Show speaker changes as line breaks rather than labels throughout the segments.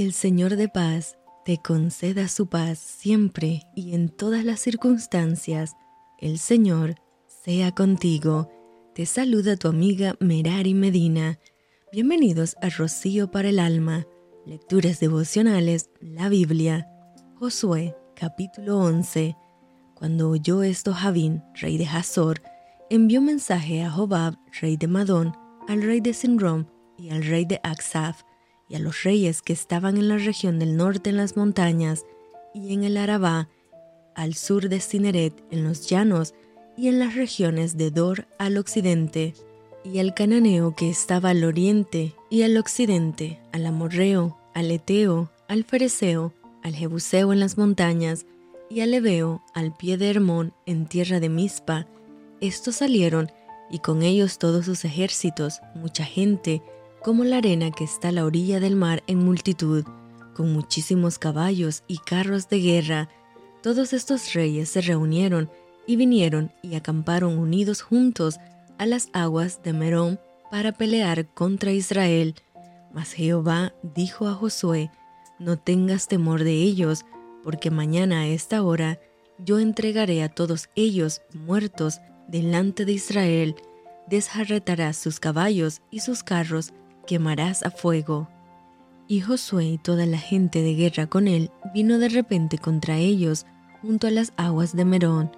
El Señor de paz te conceda su paz siempre y en todas las circunstancias. El Señor sea contigo. Te saluda tu amiga Merari Medina. Bienvenidos a Rocío para el Alma. Lecturas devocionales, la Biblia. Josué, capítulo 11. Cuando oyó esto Javín, rey de Hazor, envió mensaje a Jobab, rey de Madón, al rey de Sinrom y al rey de Aksaf, y a los reyes que estaban en la región del norte en las montañas y en el Arabá, al sur de Cineret en los llanos y en las regiones de Dor al occidente, y al cananeo que estaba al oriente y al occidente, al amorreo, al eteo, al fereceo, al jebuseo en las montañas, y al ebeo al pie de Hermón en tierra de Mizpa. Estos salieron, y con ellos todos sus ejércitos, mucha gente, como la arena que está a la orilla del mar en multitud, con muchísimos caballos y carros de guerra. Todos estos reyes se reunieron y vinieron y acamparon unidos juntos a las aguas de Merón para pelear contra Israel. Mas Jehová dijo a Josué, No tengas temor de ellos, porque mañana a esta hora yo entregaré a todos ellos muertos delante de Israel, desjarretarás sus caballos y sus carros quemarás a fuego. Y Josué y toda la gente de guerra con él vino de repente contra ellos junto a las aguas de Merón,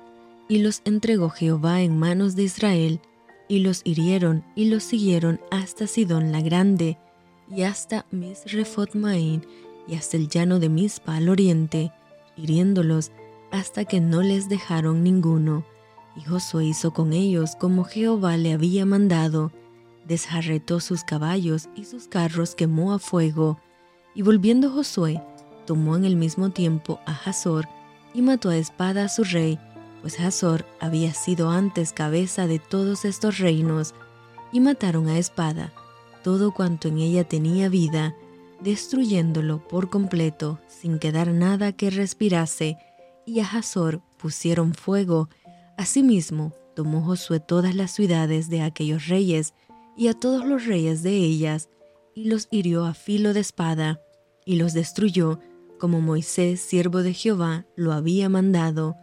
y los entregó Jehová en manos de Israel, y los hirieron y los siguieron hasta Sidón la Grande, y hasta Misrefot Maín, y hasta el llano de Mispa al oriente, hiriéndolos hasta que no les dejaron ninguno. Y Josué hizo con ellos como Jehová le había mandado, desjarretó sus caballos y sus carros quemó a fuego, y volviendo Josué, tomó en el mismo tiempo a Hazor y mató a espada a su rey, pues Hazor había sido antes cabeza de todos estos reinos, y mataron a espada todo cuanto en ella tenía vida, destruyéndolo por completo, sin quedar nada que respirase, y a Hazor pusieron fuego. Asimismo, tomó Josué todas las ciudades de aquellos reyes, y a todos los reyes de ellas, y los hirió a filo de espada, y los destruyó, como Moisés, siervo de Jehová, lo había mandado.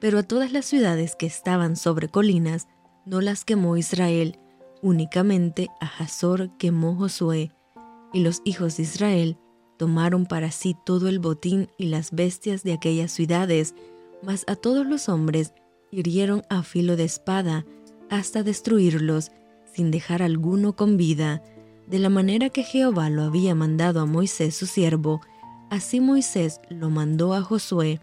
Pero a todas las ciudades que estaban sobre colinas, no las quemó Israel, únicamente a Hazor quemó Josué, y los hijos de Israel tomaron para sí todo el botín y las bestias de aquellas ciudades, mas a todos los hombres hirieron a filo de espada hasta destruirlos, sin dejar alguno con vida, de la manera que Jehová lo había mandado a Moisés su siervo, así Moisés lo mandó a Josué,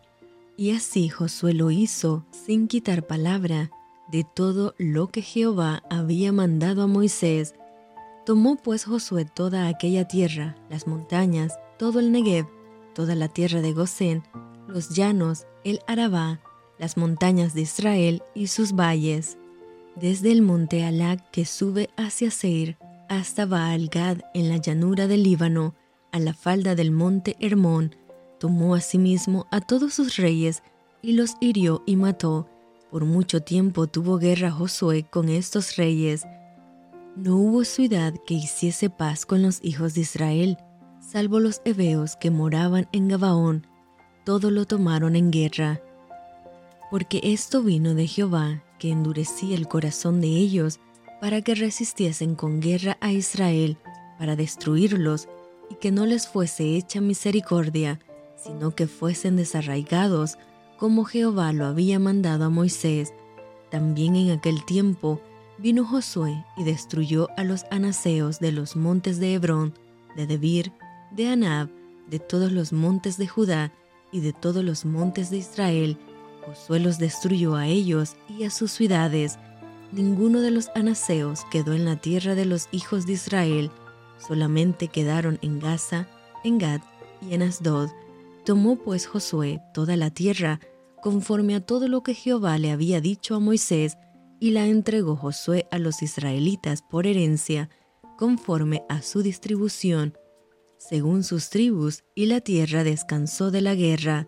y así Josué lo hizo sin quitar palabra de todo lo que Jehová había mandado a Moisés. Tomó pues Josué toda aquella tierra, las montañas, todo el Negev, toda la tierra de Gosén, los llanos, el Arabá, las montañas de Israel y sus valles desde el monte Alac que sube hacia Seir hasta Baal-Gad en la llanura del Líbano, a la falda del monte Hermón, tomó asimismo a todos sus reyes y los hirió y mató. Por mucho tiempo tuvo guerra Josué con estos reyes. No hubo ciudad que hiciese paz con los hijos de Israel, salvo los heveos que moraban en Gabaón, todo lo tomaron en guerra. Porque esto vino de Jehová, que endurecía el corazón de ellos para que resistiesen con guerra a Israel, para destruirlos, y que no les fuese hecha misericordia, sino que fuesen desarraigados, como Jehová lo había mandado a Moisés. También en aquel tiempo vino Josué y destruyó a los anaseos de los montes de Hebrón, de Debir, de Anab, de todos los montes de Judá y de todos los montes de Israel, Josué los destruyó a ellos y a sus ciudades. Ninguno de los anaseos quedó en la tierra de los hijos de Israel, solamente quedaron en Gaza, en Gad y en Asdod. Tomó pues Josué toda la tierra, conforme a todo lo que Jehová le había dicho a Moisés, y la entregó Josué a los israelitas por herencia, conforme a su distribución, según sus tribus, y la tierra descansó de la guerra.